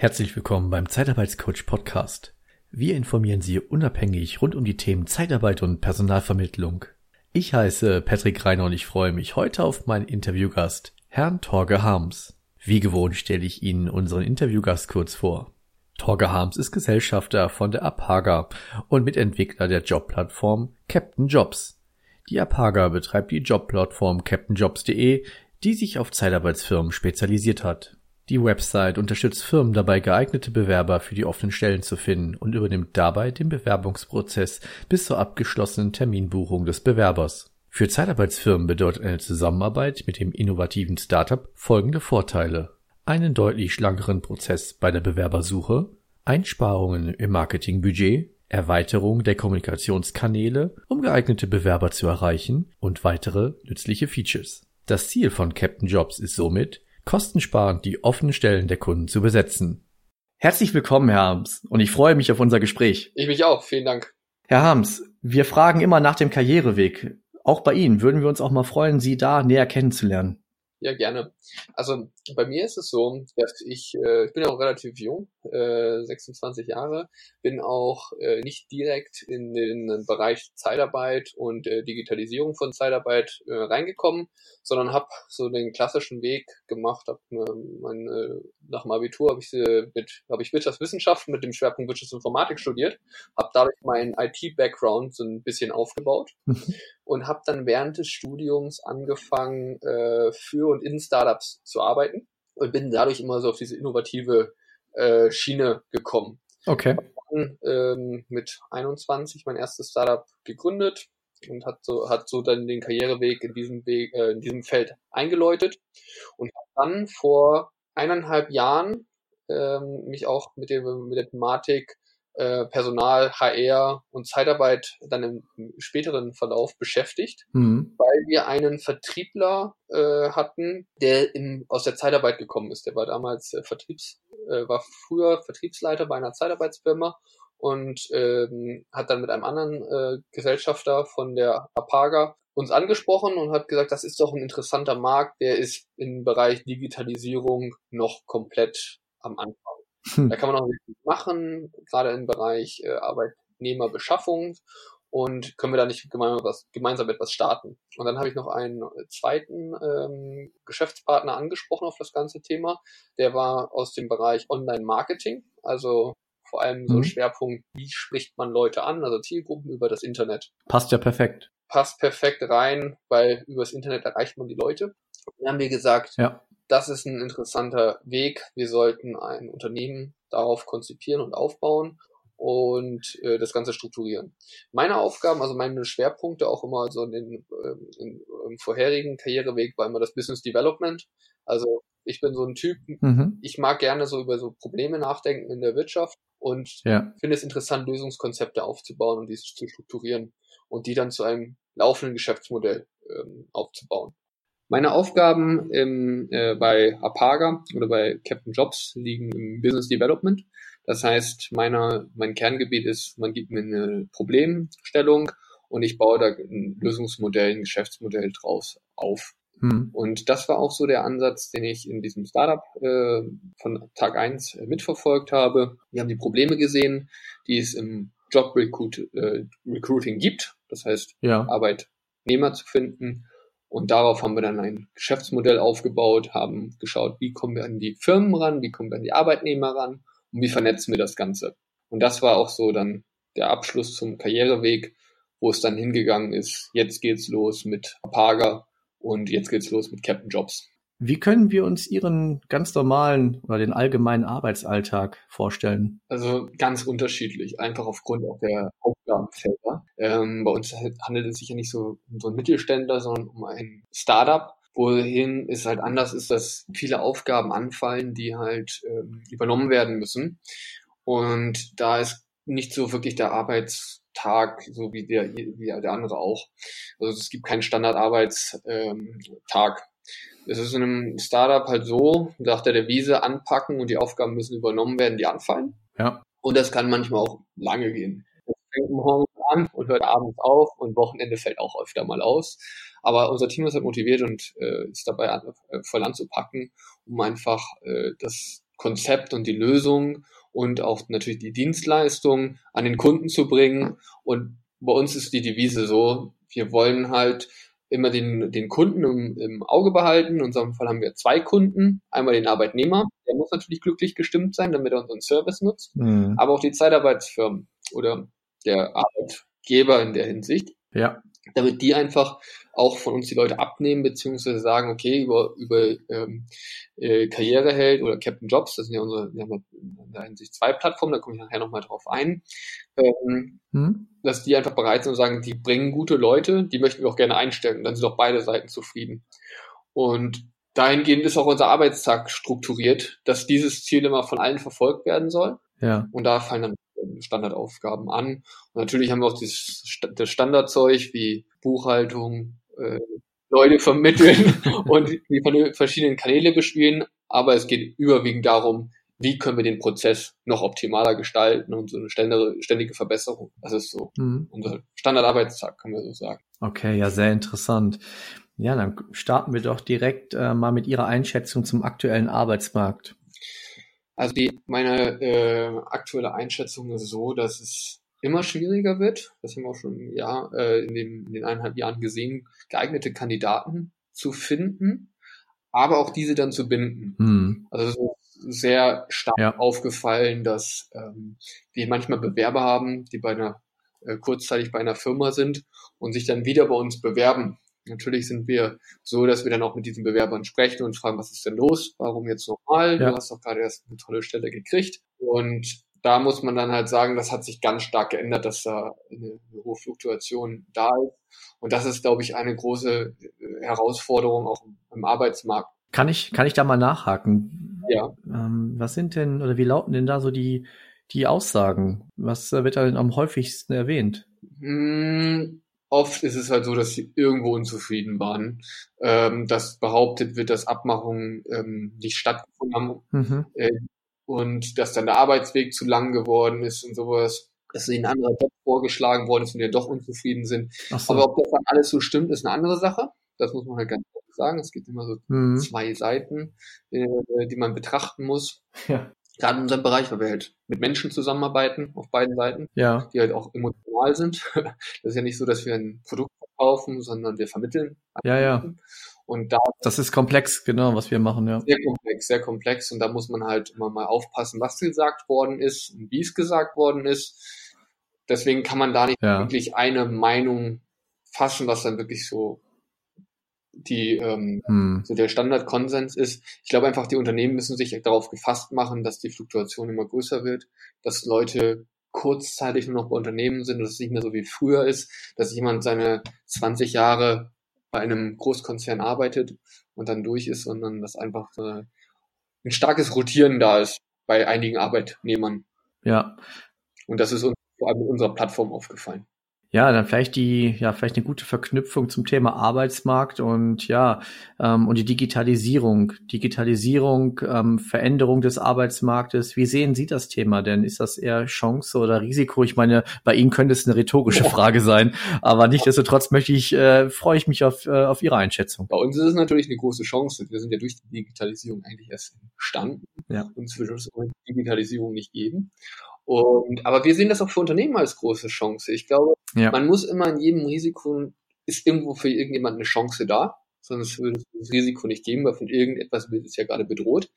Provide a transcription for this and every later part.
Herzlich willkommen beim Zeitarbeitscoach Podcast. Wir informieren Sie unabhängig rund um die Themen Zeitarbeit und Personalvermittlung. Ich heiße Patrick Reiner und ich freue mich heute auf meinen Interviewgast, Herrn Torge Harms. Wie gewohnt stelle ich Ihnen unseren Interviewgast kurz vor. Torge Harms ist Gesellschafter von der Apaga und Mitentwickler der Jobplattform Captain Jobs. Die Apaga betreibt die Jobplattform captainjobs.de, die sich auf Zeitarbeitsfirmen spezialisiert hat. Die Website unterstützt Firmen dabei, geeignete Bewerber für die offenen Stellen zu finden und übernimmt dabei den Bewerbungsprozess bis zur abgeschlossenen Terminbuchung des Bewerbers. Für Zeitarbeitsfirmen bedeutet eine Zusammenarbeit mit dem innovativen Startup folgende Vorteile. Einen deutlich schlankeren Prozess bei der Bewerbersuche, Einsparungen im Marketingbudget, Erweiterung der Kommunikationskanäle, um geeignete Bewerber zu erreichen und weitere nützliche Features. Das Ziel von Captain Jobs ist somit, kostensparend die offenen Stellen der Kunden zu besetzen. Herzlich willkommen, Herr Harms, und ich freue mich auf unser Gespräch. Ich mich auch, vielen Dank. Herr Harms, wir fragen immer nach dem Karriereweg. Auch bei Ihnen würden wir uns auch mal freuen, Sie da näher kennenzulernen. Ja, gerne. Also bei mir ist es so, dass ich, äh, ich bin auch relativ jung, äh, 26 Jahre, bin auch äh, nicht direkt in den Bereich Zeitarbeit und äh, Digitalisierung von Zeitarbeit äh, reingekommen, sondern habe so den klassischen Weg gemacht. Hab, äh, mein, äh, nach dem Abitur habe ich äh, mit habe ich Wirtschaftswissenschaften mit dem Schwerpunkt Wirtschaftsinformatik studiert, habe dadurch meinen IT-Background so ein bisschen aufgebaut und habe dann während des Studiums angefangen, äh, für und in Startups zu arbeiten und bin dadurch immer so auf diese innovative äh, Schiene gekommen. Okay. Dann, ähm, mit 21 mein erstes Startup gegründet und hat so hat so dann den Karriereweg in diesem Weg äh, in diesem Feld eingeläutet und dann vor eineinhalb Jahren ähm, mich auch mit dem mit der Thematik äh, Personal, HR und Zeitarbeit dann im, im späteren Verlauf beschäftigt, mhm. weil wir einen Vertriebler äh, hatten, der im, aus der Zeitarbeit gekommen ist. Der war damals äh, Vertriebs, äh, war früher Vertriebsleiter bei einer Zeitarbeitsfirma und ähm, hat dann mit einem anderen äh, Gesellschafter von der Apaga uns angesprochen und hat gesagt, das ist doch ein interessanter Markt, der ist im Bereich Digitalisierung noch komplett am Anfang. Hm. Da kann man auch viel machen, gerade im Bereich äh, Arbeitnehmerbeschaffung und können wir da nicht gemeinsam, was, gemeinsam etwas starten. Und dann habe ich noch einen zweiten ähm, Geschäftspartner angesprochen auf das ganze Thema. Der war aus dem Bereich Online-Marketing, also vor allem so mhm. Schwerpunkt, wie spricht man Leute an, also Zielgruppen über das Internet. Passt ja perfekt. Passt perfekt rein, weil übers Internet erreicht man die Leute. Und dann haben wir gesagt, ja das ist ein interessanter Weg. Wir sollten ein Unternehmen darauf konzipieren und aufbauen und äh, das Ganze strukturieren. Meine Aufgaben, also meine Schwerpunkte auch immer so in den ähm, in, im vorherigen Karriereweg war immer das Business Development. Also ich bin so ein Typ, mhm. ich mag gerne so über so Probleme nachdenken in der Wirtschaft und ja. finde es interessant, Lösungskonzepte aufzubauen und diese zu strukturieren und die dann zu einem laufenden Geschäftsmodell ähm, aufzubauen. Meine Aufgaben im, äh, bei Apaga oder bei Captain Jobs liegen im Business Development. Das heißt, meiner, mein Kerngebiet ist, man gibt mir eine Problemstellung und ich baue da ein Lösungsmodell, ein Geschäftsmodell draus auf. Hm. Und das war auch so der Ansatz, den ich in diesem Startup äh, von Tag eins mitverfolgt habe. Wir haben die Probleme gesehen, die es im Job Recruit, äh, Recruiting gibt. Das heißt, ja. Arbeitnehmer zu finden und darauf haben wir dann ein Geschäftsmodell aufgebaut, haben geschaut, wie kommen wir an die Firmen ran, wie kommen wir an die Arbeitnehmer ran und wie vernetzen wir das Ganze. Und das war auch so dann der Abschluss zum Karriereweg, wo es dann hingegangen ist. Jetzt geht's los mit Apaga und jetzt geht's los mit Captain Jobs. Wie können wir uns Ihren ganz normalen oder den allgemeinen Arbeitsalltag vorstellen? Also ganz unterschiedlich, einfach aufgrund auch der Aufgabenfelder. Ähm, bei uns handelt es sich ja nicht so um so einen Mittelständler, sondern um ein Startup, wohin es halt anders ist, dass viele Aufgaben anfallen, die halt ähm, übernommen werden müssen. Und da ist nicht so wirklich der Arbeitstag, so wie der, wie der andere auch. Also es gibt keinen Standardarbeitstag. Es ist in einem Startup halt so, nach der Devise anpacken und die Aufgaben müssen übernommen werden, die anfallen. Ja. Und das kann manchmal auch lange gehen. Das fängt morgens an und hört abends auf und Wochenende fällt auch öfter mal aus. Aber unser Team ist halt motiviert und äh, ist dabei an, äh, voll anzupacken, um einfach äh, das Konzept und die Lösung und auch natürlich die Dienstleistung an den Kunden zu bringen. Und bei uns ist die Devise so, wir wollen halt immer den, den Kunden im, im Auge behalten. In unserem Fall haben wir zwei Kunden. Einmal den Arbeitnehmer, der muss natürlich glücklich gestimmt sein, damit er unseren Service nutzt, mhm. aber auch die Zeitarbeitsfirmen oder der Arbeitgeber in der Hinsicht. Ja. Damit die einfach auch von uns die Leute abnehmen, beziehungsweise sagen, okay, über, über ähm, äh, Karriereheld oder Captain Jobs, das sind ja unsere, wir haben in der Hinsicht zwei Plattformen, da komme ich nachher nochmal drauf ein, ähm, hm? dass die einfach bereit sind und sagen, die bringen gute Leute, die möchten wir auch gerne einstellen. Und dann sind auch beide Seiten zufrieden. Und dahingehend ist auch unser Arbeitstag strukturiert, dass dieses Ziel immer von allen verfolgt werden soll. Ja. Und da fallen dann Standardaufgaben an. Und natürlich haben wir auch dieses, das Standardzeug wie Buchhaltung, äh, Leute vermitteln und die verschiedenen Kanäle bespielen. Aber es geht überwiegend darum, wie können wir den Prozess noch optimaler gestalten und so eine ständige, Verbesserung. Das ist so mhm. unser Standardarbeitstag, können wir so sagen. Okay, ja, sehr interessant. Ja, dann starten wir doch direkt äh, mal mit Ihrer Einschätzung zum aktuellen Arbeitsmarkt. Also die, meine äh, aktuelle Einschätzung ist so, dass es immer schwieriger wird. Das haben wir auch schon im Jahr, äh, in, den, in den eineinhalb Jahren gesehen, geeignete Kandidaten zu finden, aber auch diese dann zu binden. Hm. Also es ist sehr stark ja. aufgefallen, dass ähm, wir manchmal Bewerber haben, die bei einer äh, kurzzeitig bei einer Firma sind und sich dann wieder bei uns bewerben Natürlich sind wir so, dass wir dann auch mit diesen Bewerbern sprechen und fragen, was ist denn los? Warum jetzt nochmal? Ja. Du hast doch gerade erst eine tolle Stelle gekriegt. Und da muss man dann halt sagen, das hat sich ganz stark geändert, dass da eine, hohe Fluktuation da ist. Und das ist, glaube ich, eine große äh, Herausforderung auch im Arbeitsmarkt. Kann ich, kann ich da mal nachhaken? Ja. Ähm, was sind denn, oder wie lauten denn da so die, die Aussagen? Was wird da denn am häufigsten erwähnt? Hm, Oft ist es halt so, dass sie irgendwo unzufrieden waren, ähm, dass behauptet wird, dass Abmachungen ähm, nicht stattgefunden haben mhm. äh, und dass dann der Arbeitsweg zu lang geworden ist und sowas, dass ihnen ein anderer Job vorgeschlagen worden ist und die doch unzufrieden sind. So. Aber ob das dann alles so stimmt, ist eine andere Sache. Das muss man halt ganz ehrlich sagen. Es gibt immer so mhm. zwei Seiten, äh, die man betrachten muss. Ja gerade in unserem Bereich, weil wir halt mit Menschen zusammenarbeiten auf beiden Seiten, ja. die halt auch emotional sind. Das ist ja nicht so, dass wir ein Produkt verkaufen, sondern wir vermitteln. Ja, ja. Und da das ist komplex, genau, was wir machen, ja. Sehr komplex, sehr komplex. Und da muss man halt immer mal aufpassen, was gesagt worden ist und wie es gesagt worden ist. Deswegen kann man da nicht ja. wirklich eine Meinung fassen, was dann wirklich so die ähm, hm. so der Standardkonsens ist. Ich glaube einfach, die Unternehmen müssen sich darauf gefasst machen, dass die Fluktuation immer größer wird, dass Leute kurzzeitig nur noch bei Unternehmen sind, dass es nicht mehr so wie früher ist, dass jemand seine 20 Jahre bei einem Großkonzern arbeitet und dann durch ist, sondern dass einfach äh, ein starkes Rotieren da ist bei einigen Arbeitnehmern. Ja. Und das ist uns vor allem in unserer Plattform aufgefallen. Ja, dann vielleicht die, ja, vielleicht eine gute Verknüpfung zum Thema Arbeitsmarkt und ja, ähm, und die Digitalisierung. Digitalisierung, ähm, Veränderung des Arbeitsmarktes. Wie sehen Sie das Thema denn? Ist das eher Chance oder Risiko? Ich meine, bei Ihnen könnte es eine rhetorische Frage sein, aber nichtsdestotrotz möchte ich, äh, freue ich mich auf, äh, auf Ihre Einschätzung. Bei uns ist es natürlich eine große Chance. Wir sind ja durch die Digitalisierung eigentlich erst entstanden. Ja. Uns würde es ohne Digitalisierung nicht geben. Und, aber wir sehen das auch für Unternehmen als große Chance. Ich glaube, ja. man muss immer in jedem Risiko, ist irgendwo für irgendjemand eine Chance da, sonst würde es das Risiko nicht geben, weil von irgendetwas wird es ja gerade bedroht.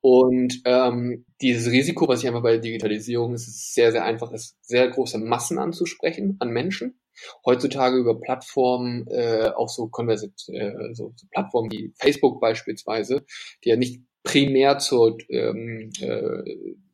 Und ähm, dieses Risiko, was ich einfach bei der Digitalisierung ist, ist sehr, sehr einfach, ist sehr große Massen anzusprechen an Menschen. Heutzutage über Plattformen, äh, auch so, Konversit, äh, so, so Plattformen wie Facebook beispielsweise, die ja nicht primär zur, ähm, äh,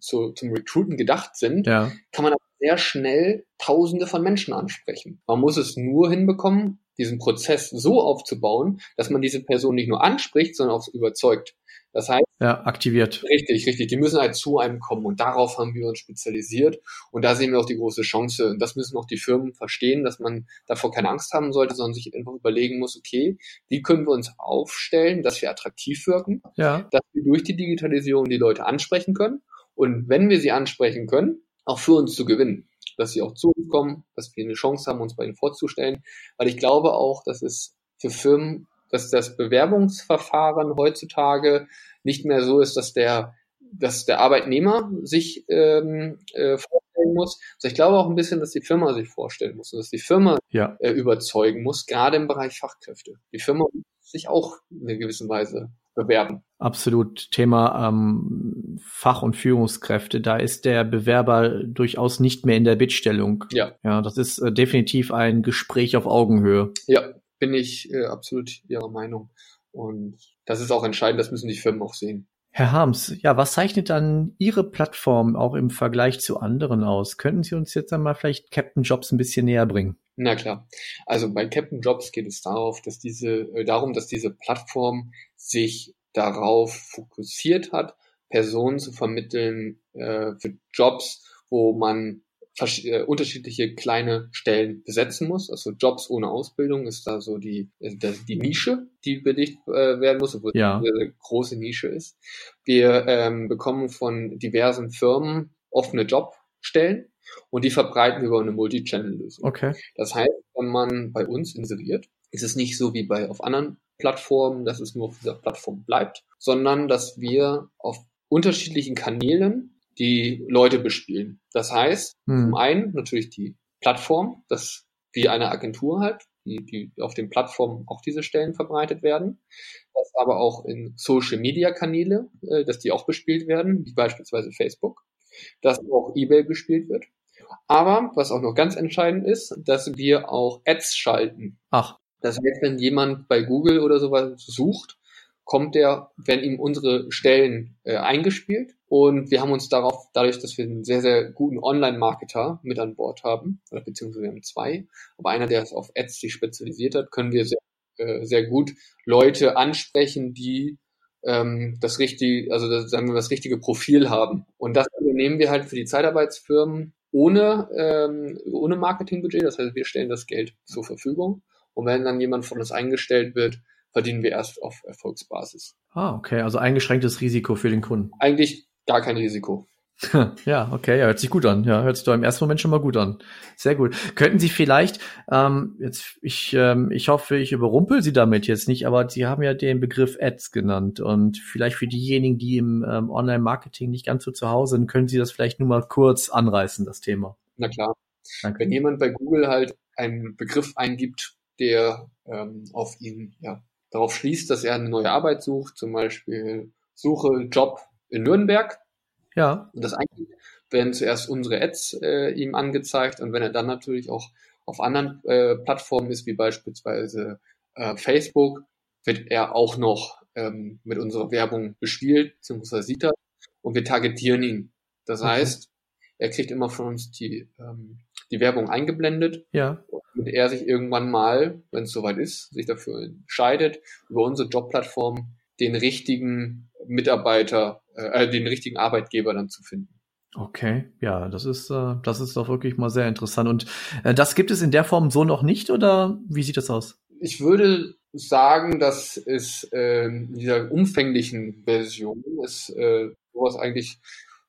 zu, zum Recruiten gedacht sind, ja. kann man sehr schnell Tausende von Menschen ansprechen. Man muss es nur hinbekommen, diesen Prozess so aufzubauen, dass man diese Person nicht nur anspricht, sondern auch überzeugt. Das heißt, ja, aktiviert. Richtig, richtig. Die müssen halt zu einem kommen und darauf haben wir uns spezialisiert und da sehen wir auch die große Chance und das müssen auch die Firmen verstehen, dass man davor keine Angst haben sollte, sondern sich einfach überlegen muss, okay, wie können wir uns aufstellen, dass wir attraktiv wirken, ja. dass wir durch die Digitalisierung die Leute ansprechen können und wenn wir sie ansprechen können, auch für uns zu gewinnen, dass sie auch zu uns kommen, dass wir eine Chance haben, uns bei ihnen vorzustellen, weil ich glaube auch, dass es für Firmen dass das Bewerbungsverfahren heutzutage nicht mehr so ist, dass der dass der Arbeitnehmer sich ähm, äh, vorstellen muss. Also ich glaube auch ein bisschen, dass die Firma sich vorstellen muss und dass die Firma ja. äh, überzeugen muss, gerade im Bereich Fachkräfte. Die Firma muss sich auch in einer gewissen Weise bewerben. Absolut. Thema ähm, Fach- und Führungskräfte. Da ist der Bewerber durchaus nicht mehr in der Bittstellung. Ja. Ja, das ist äh, definitiv ein Gespräch auf Augenhöhe. Ja, bin ich äh, absolut Ihrer Meinung. Und das ist auch entscheidend, das müssen die Firmen auch sehen. Herr Harms, ja, was zeichnet dann Ihre Plattform auch im Vergleich zu anderen aus? Könnten Sie uns jetzt einmal vielleicht Captain Jobs ein bisschen näher bringen? Na klar. Also bei Captain Jobs geht es darauf, dass diese, äh, darum, dass diese Plattform sich darauf fokussiert hat, Personen zu vermitteln äh, für Jobs, wo man äh, unterschiedliche kleine Stellen besetzen muss. Also Jobs ohne Ausbildung ist da so die, äh, die Nische, die belegt äh, werden muss, obwohl ja. es eine große Nische ist. Wir ähm, bekommen von diversen Firmen offene Jobstellen und die verbreiten wir über eine Multi-Channel-Lösung. Okay. Das heißt, wenn man bei uns inseriert, ist es nicht so wie bei auf anderen Plattformen, dass es nur auf dieser Plattform bleibt, sondern dass wir auf unterschiedlichen Kanälen die Leute bespielen. Das heißt, hm. zum einen natürlich die Plattform, das wie eine Agentur halt, die, die auf den Plattformen auch diese Stellen verbreitet werden, dass aber auch in Social Media Kanäle, äh, dass die auch bespielt werden, wie beispielsweise Facebook, dass auch eBay bespielt wird. Aber was auch noch ganz entscheidend ist, dass wir auch Ads schalten. Ach. Das heißt, wenn jemand bei Google oder sowas sucht, kommt er, werden ihm unsere Stellen äh, eingespielt und wir haben uns darauf, dadurch, dass wir einen sehr, sehr guten Online-Marketer mit an Bord haben, oder beziehungsweise wir haben zwei, aber einer, der es auf Ads sich spezialisiert hat, können wir sehr, äh, sehr gut Leute ansprechen, die ähm, das richtige, also das, sagen wir, das richtige Profil haben. Und das übernehmen wir halt für die Zeitarbeitsfirmen ohne, ähm, ohne Marketingbudget. Das heißt, wir stellen das Geld zur Verfügung. Und wenn dann jemand von uns eingestellt wird, verdienen wir erst auf Erfolgsbasis. Ah, okay, also eingeschränktes Risiko für den Kunden. Eigentlich gar kein Risiko. Ja, okay, ja, hört sich gut an. Ja, hört sich doch im ersten Moment schon mal gut an. Sehr gut. Könnten Sie vielleicht, ähm, jetzt, ich, ähm, ich hoffe, ich überrumpel Sie damit jetzt nicht, aber Sie haben ja den Begriff Ads genannt und vielleicht für diejenigen, die im ähm, Online-Marketing nicht ganz so zu Hause sind, können Sie das vielleicht nur mal kurz anreißen, das Thema. Na klar. Danke. Wenn jemand bei Google halt einen Begriff eingibt, der ähm, auf ihn ja, darauf schließt, dass er eine neue Arbeit sucht, zum Beispiel Suche Job in Nürnberg. Ja. Und das eigentlich werden zuerst unsere Ads äh, ihm angezeigt und wenn er dann natürlich auch auf anderen äh, Plattformen ist, wie beispielsweise äh, Facebook, wird er auch noch ähm, mit unserer Werbung bespielt, beziehungsweise sieht er und wir targetieren ihn. Das okay. heißt, er kriegt immer von uns die, ähm, die Werbung eingeblendet. Ja. Und er sich irgendwann mal, wenn es soweit ist, sich dafür entscheidet, über unsere Jobplattform den richtigen Mitarbeiter, äh, den richtigen Arbeitgeber dann zu finden. Okay, ja, das ist, äh, das ist doch wirklich mal sehr interessant. Und äh, das gibt es in der Form so noch nicht oder wie sieht das aus? Ich würde sagen, dass es äh, in dieser umfänglichen Version es äh, sowas eigentlich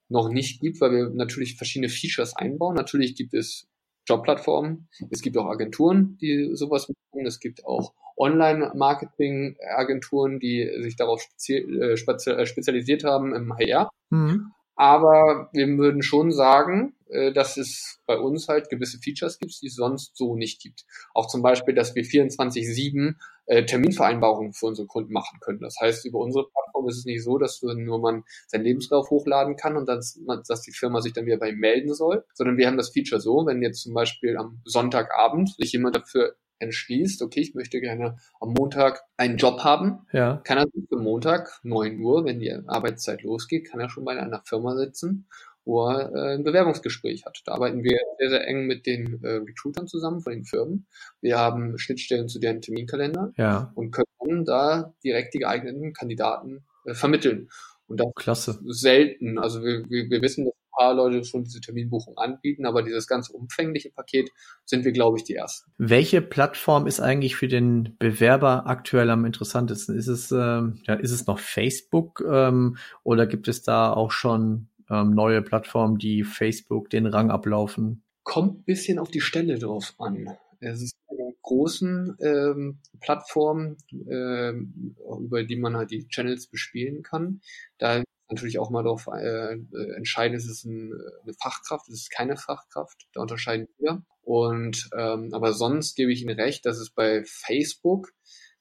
noch nicht gibt, weil wir natürlich verschiedene Features einbauen. Natürlich gibt es Jobplattformen, es gibt auch Agenturen, die sowas machen, es gibt auch Online-Marketing-Agenturen, die sich darauf äh, äh, spezialisiert haben im HR. Mhm. Aber wir würden schon sagen, dass es bei uns halt gewisse Features gibt, die es sonst so nicht gibt. Auch zum Beispiel, dass wir 24-7 äh, Terminvereinbarungen für unsere Kunden machen können. Das heißt, über unsere Plattform ist es nicht so, dass nur man seinen Lebenslauf hochladen kann und dass, dass die Firma sich dann wieder bei ihm melden soll, sondern wir haben das Feature so, wenn jetzt zum Beispiel am Sonntagabend sich jemand dafür entschließt, okay, ich möchte gerne am Montag einen Job haben, ja. kann er für Montag 9 Uhr, wenn die Arbeitszeit losgeht, kann er schon bei einer Firma sitzen, wo er äh, ein Bewerbungsgespräch hat. Da arbeiten wir sehr, sehr eng mit den äh, Recruitern zusammen von den Firmen. Wir haben Schnittstellen zu deren Terminkalender ja. und können da direkt die geeigneten Kandidaten äh, vermitteln. Und das Klasse. ist selten. Also wir, wir, wir wissen, dass paar Leute schon diese Terminbuchung anbieten, aber dieses ganz umfängliche Paket sind wir, glaube ich, die ersten. Welche Plattform ist eigentlich für den Bewerber aktuell am interessantesten? Ist es, ähm, ja, ist es noch Facebook ähm, oder gibt es da auch schon ähm, neue Plattformen, die Facebook den Rang ablaufen? Kommt bisschen auf die Stelle drauf an. Es ist eine großen ähm, Plattform, ähm, über die man halt die Channels bespielen kann. Da natürlich auch mal darauf äh, entscheiden, ist es ein, eine Fachkraft, ist es keine Fachkraft. Da unterscheiden wir. Und ähm, aber sonst gebe ich Ihnen recht, dass es bei Facebook,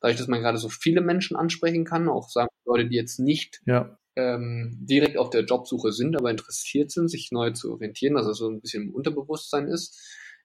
dadurch, dass man gerade so viele Menschen ansprechen kann, auch sagen Leute, die jetzt nicht ja. Ähm, direkt auf der Jobsuche sind, aber interessiert sind, sich neu zu orientieren, dass es so ein bisschen im Unterbewusstsein ist,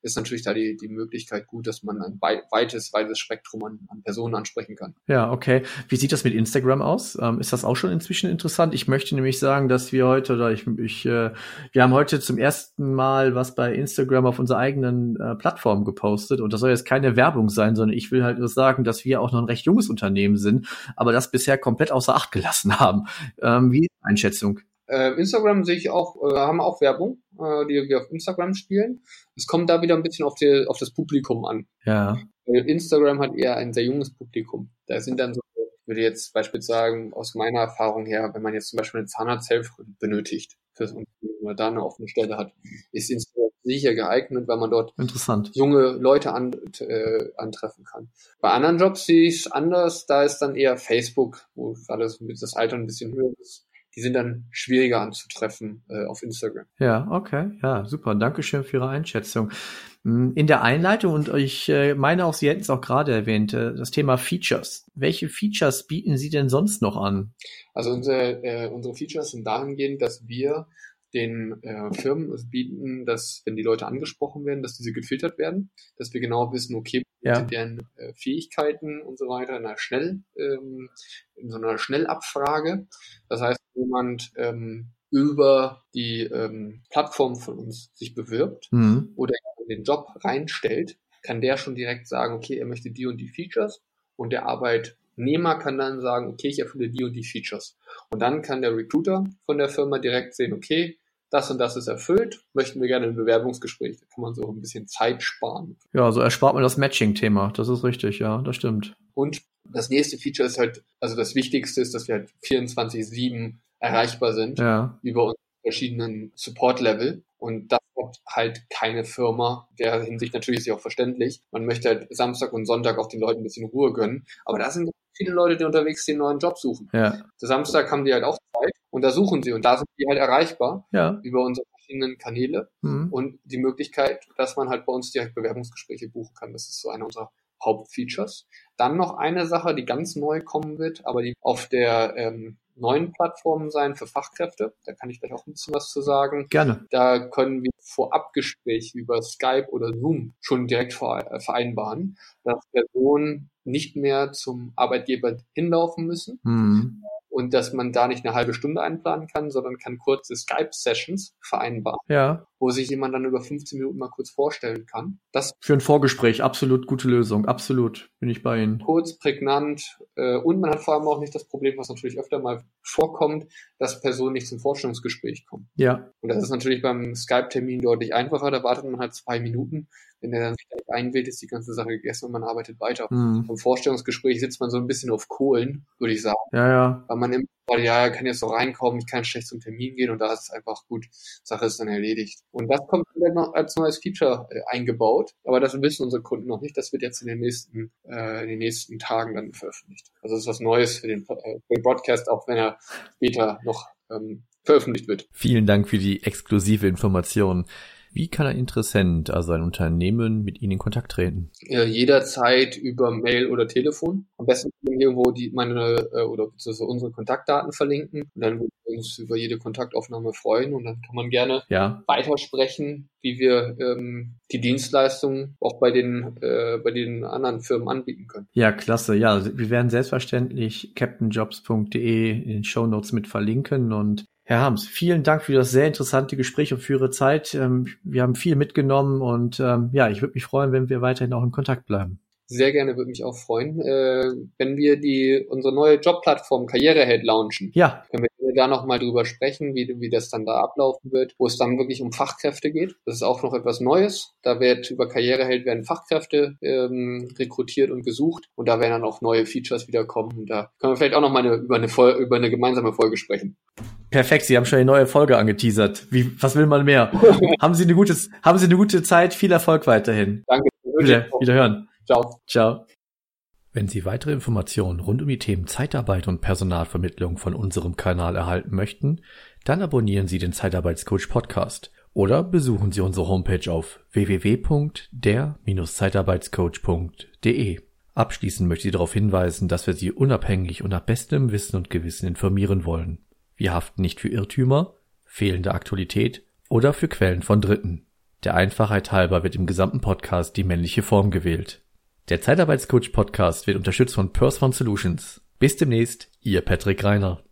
ist natürlich da die, die Möglichkeit gut, dass man ein weites, weites Spektrum an, an Personen ansprechen kann. Ja, okay. Wie sieht das mit Instagram aus? Ähm, ist das auch schon inzwischen interessant? Ich möchte nämlich sagen, dass wir heute, oder ich, ich äh, wir haben heute zum ersten Mal was bei Instagram auf unserer eigenen äh, Plattform gepostet und das soll jetzt keine Werbung sein, sondern ich will halt nur sagen, dass wir auch noch ein recht junges Unternehmen sind, aber das bisher komplett außer Acht gelassen haben. Ähm, wie ist Einschätzung? Äh, Instagram sehe ich auch, äh, haben auch Werbung, äh, die wir auf Instagram spielen. Es kommt da wieder ein bisschen auf, die, auf das Publikum an. Ja. Instagram hat eher ein sehr junges Publikum. Da sind dann so, ich würde jetzt beispielsweise sagen, aus meiner Erfahrung her, wenn man jetzt zum Beispiel eine Zahnarzthelfer benötigt fürs Unternehmen oder da eine offene Stelle hat, ist Instagram sicher geeignet, weil man dort junge Leute an, äh, antreffen kann. Bei anderen Jobs sehe ich es anders, da ist dann eher Facebook, wo gerade das Alter ein bisschen höher ist die sind dann schwieriger anzutreffen äh, auf Instagram. Ja, okay, ja, super. Dankeschön für Ihre Einschätzung. Hm, in der Einleitung, und ich äh, meine auch, Sie hätten es auch gerade erwähnt, äh, das Thema Features. Welche Features bieten Sie denn sonst noch an? Also unsere, äh, unsere Features sind dahingehend, dass wir den äh, Firmen bieten, dass wenn die Leute angesprochen werden, dass diese gefiltert werden, dass wir genau wissen, okay, ja. deren äh, Fähigkeiten und so weiter in einer Schnell, ähm, in so einer Schnellabfrage. Das heißt, jemand ähm, über die ähm, Plattform von uns sich bewirbt mhm. oder den Job reinstellt, kann der schon direkt sagen, okay, er möchte die und die Features und der Arbeitnehmer kann dann sagen, okay, ich erfülle die und die Features. Und dann kann der Recruiter von der Firma direkt sehen, okay, das und das ist erfüllt, möchten wir gerne ein Bewerbungsgespräch. Da kann man so ein bisschen Zeit sparen. Ja, so erspart man das Matching-Thema. Das ist richtig, ja, das stimmt. Und das nächste Feature ist halt, also das Wichtigste ist, dass wir halt 24-7 erreichbar sind ja. über unsere verschiedenen Support-Level. Und das hat halt keine Firma. Der Hinsicht natürlich ist ja auch verständlich. Man möchte halt Samstag und Sonntag auch den Leuten ein bisschen Ruhe gönnen. Aber da sind viele Leute, die unterwegs den neuen Job suchen. Ja. Der Samstag haben die halt auch Zeit und da suchen sie und da sind die halt erreichbar ja. über unsere verschiedenen Kanäle mhm. und die Möglichkeit, dass man halt bei uns direkt Bewerbungsgespräche buchen kann. Das ist so einer unserer Hauptfeatures. Dann noch eine Sache, die ganz neu kommen wird, aber die auf der ähm, neuen Plattformen sein für Fachkräfte. Da kann ich gleich auch ein bisschen was zu sagen. Gerne. Da können wir Vorabgespräche über Skype oder Zoom schon direkt äh, vereinbaren, dass Personen nicht mehr zum Arbeitgeber hinlaufen müssen, mhm und dass man da nicht eine halbe Stunde einplanen kann, sondern kann kurze Skype-Sessions vereinbaren, ja. Wo sich jemand dann über 15 Minuten mal kurz vorstellen kann. Das Für ein Vorgespräch, absolut gute Lösung, absolut, bin ich bei Ihnen. Kurz, prägnant äh, und man hat vor allem auch nicht das Problem, was natürlich öfter mal vorkommt, dass Personen nicht zum Vorstellungsgespräch kommen. Ja. Und das ist natürlich beim Skype-Termin deutlich einfacher, da wartet man halt zwei Minuten wenn der dann sich einwählt, ist die ganze Sache gegessen und man arbeitet weiter. Mhm. Im Vorstellungsgespräch sitzt man so ein bisschen auf Kohlen, würde ich sagen. Ja, ja. Weil man immer, ja, er kann jetzt so reinkommen, ich kann schlecht zum Termin gehen und da ist es einfach gut, Sache ist dann erledigt. Und das kommt vielleicht noch als neues Feature äh, eingebaut, aber das wissen unsere Kunden noch nicht. Das wird jetzt in den nächsten, äh, in den nächsten Tagen dann veröffentlicht. Also das ist was Neues für den, äh, für den Broadcast, auch wenn er später noch ähm, veröffentlicht wird. Vielen Dank für die exklusive Information. Wie kann ein Interessent, also ein Unternehmen, mit Ihnen in Kontakt treten? Ja, jederzeit über Mail oder Telefon. Am besten irgendwo die meine äh, oder beziehungsweise unsere Kontaktdaten verlinken. Und dann würden wir uns über jede Kontaktaufnahme freuen und dann kann man gerne ja. weitersprechen, wie wir ähm, die Dienstleistungen auch bei den äh, bei den anderen Firmen anbieten können. Ja, klasse. Ja, wir werden selbstverständlich captainjobs.de in den Show Notes mit verlinken und Herr Harms, vielen Dank für das sehr interessante Gespräch und für Ihre Zeit. Ähm, wir haben viel mitgenommen und ähm, ja, ich würde mich freuen, wenn wir weiterhin auch in Kontakt bleiben. Sehr gerne, würde mich auch freuen, äh, wenn wir die unsere neue Jobplattform Karriereheld launchen. Ja. Können wir da nochmal drüber sprechen, wie, wie das dann da ablaufen wird, wo es dann wirklich um Fachkräfte geht. Das ist auch noch etwas Neues. Da wird über Karriereheld werden Fachkräfte ähm, rekrutiert und gesucht und da werden dann auch neue Features wieder kommen. Und da können wir vielleicht auch nochmal eine, über, eine über eine gemeinsame Folge sprechen. Perfekt, Sie haben schon eine neue Folge angeteasert. Wie, was will man mehr? haben Sie eine gute, haben Sie eine gute Zeit, viel Erfolg weiterhin. Danke. Wieder, wieder hören. Ciao. Ciao. Wenn Sie weitere Informationen rund um die Themen Zeitarbeit und Personalvermittlung von unserem Kanal erhalten möchten, dann abonnieren Sie den Zeitarbeitscoach Podcast oder besuchen Sie unsere Homepage auf www.der-zeitarbeitscoach.de. Abschließend möchte ich darauf hinweisen, dass wir Sie unabhängig und nach bestem Wissen und Gewissen informieren wollen. Wir haften nicht für Irrtümer, fehlende Aktualität oder für Quellen von Dritten. Der Einfachheit halber wird im gesamten Podcast die männliche Form gewählt. Der Zeitarbeitscoach Podcast wird unterstützt von Persfond Solutions. Bis demnächst, Ihr Patrick Reiner.